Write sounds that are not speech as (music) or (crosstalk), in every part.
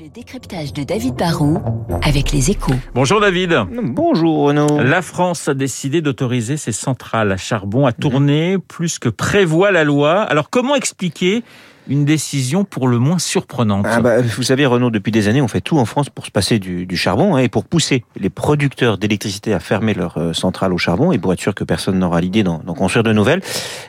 Le décryptage de David Barrault avec les échos. Bonjour David. Bonjour Renaud. La France a décidé d'autoriser ses centrales à charbon à tourner plus que prévoit la loi. Alors comment expliquer une décision pour le moins surprenante. Ah bah, vous savez, Renaud, depuis des années, on fait tout en France pour se passer du, charbon hein, et pour pousser les producteurs d'électricité à fermer leurs euh, centrales au charbon et pour être sûr que personne n'aura l'idée d'en construire de nouvelles.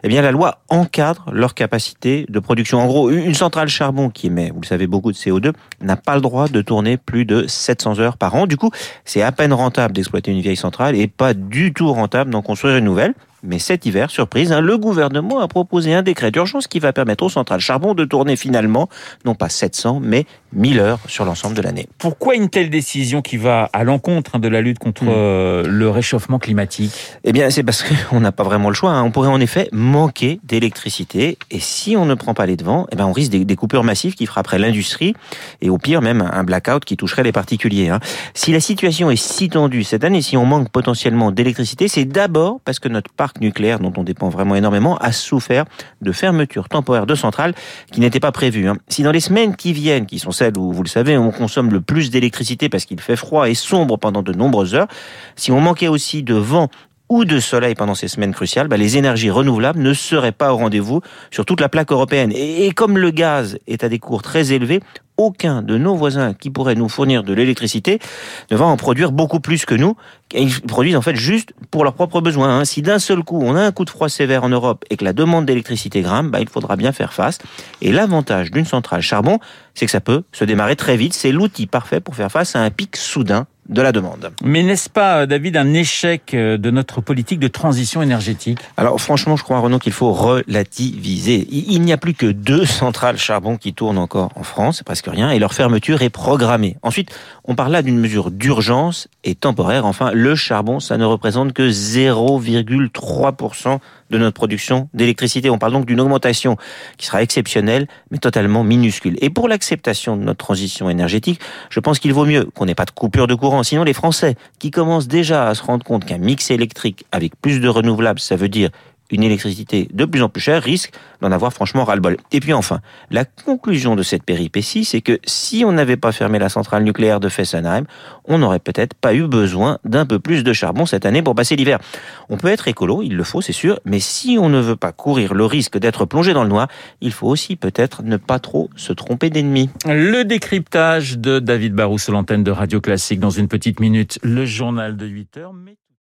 Eh bien, la loi encadre leur capacité de production. En gros, une centrale charbon qui émet, vous le savez, beaucoup de CO2 n'a pas le droit de tourner plus de 700 heures par an. Du coup, c'est à peine rentable d'exploiter une vieille centrale et pas du tout rentable d'en construire une nouvelle. Mais cet hiver, surprise, hein, le gouvernement a proposé un décret d'urgence qui va permettre aux centrales charbon de tourner finalement, non pas 700, mais 1000 heures sur l'ensemble de l'année. Pourquoi une telle décision qui va à l'encontre hein, de la lutte contre hmm. euh, le réchauffement climatique? Eh bien, c'est parce qu'on (laughs) n'a pas vraiment le choix. Hein. On pourrait en effet manquer d'électricité. Et si on ne prend pas les devants, eh bien, on risque des, coupures massives qui frapperaient l'industrie et au pire même un blackout qui toucherait les particuliers. Si la situation est si tendue cette année, si on manque potentiellement d'électricité, c'est d'abord parce que notre parc nucléaire, dont on dépend vraiment énormément, a souffert de fermetures temporaires de centrales qui n'étaient pas prévues. Hein. Si dans les semaines qui viennent, qui sont celles où, vous le savez, on consomme le plus d'électricité parce qu'il fait froid et sombre pendant de nombreuses heures, si on manquait aussi de vent ou de soleil pendant ces semaines cruciales, bah, les énergies renouvelables ne seraient pas au rendez-vous sur toute la plaque européenne. Et, comme le gaz est à des cours très élevés, aucun de nos voisins qui pourrait nous fournir de l'électricité ne va en produire beaucoup plus que nous. Ils produisent en fait juste pour leurs propres besoins. Hein. Si d'un seul coup on a un coup de froid sévère en Europe et que la demande d'électricité grimpe, bah, il faudra bien faire face. Et l'avantage d'une centrale charbon, c'est que ça peut se démarrer très vite. C'est l'outil parfait pour faire face à un pic soudain de la demande. Mais n'est-ce pas, euh, David, un échec euh, de notre politique de transition énergétique? Alors franchement, je crois, Renaud, qu'il faut relativiser. Il n'y a plus que deux centrales charbon qui tournent encore en France, c'est presque rien, et leur fermeture est programmée. Ensuite, on parle là d'une mesure d'urgence et temporaire. Enfin, le charbon, ça ne représente que 0,3% de notre production d'électricité. On parle donc d'une augmentation qui sera exceptionnelle, mais totalement minuscule. Et pour l'acceptation de notre transition énergétique, je pense qu'il vaut mieux qu'on n'ait pas de coupure de courant. Sinon, les Français, qui commencent déjà à se rendre compte qu'un mix électrique avec plus de renouvelables, ça veut dire une électricité de plus en plus chère risque d'en avoir franchement ras-le-bol. Et puis enfin, la conclusion de cette péripétie, c'est que si on n'avait pas fermé la centrale nucléaire de Fessenheim, on n'aurait peut-être pas eu besoin d'un peu plus de charbon cette année pour passer l'hiver. On peut être écolo, il le faut, c'est sûr, mais si on ne veut pas courir le risque d'être plongé dans le noir, il faut aussi peut-être ne pas trop se tromper d'ennemis. Le décryptage de David Barrou sur l'antenne de Radio Classique dans une petite minute, le journal de 8 heures.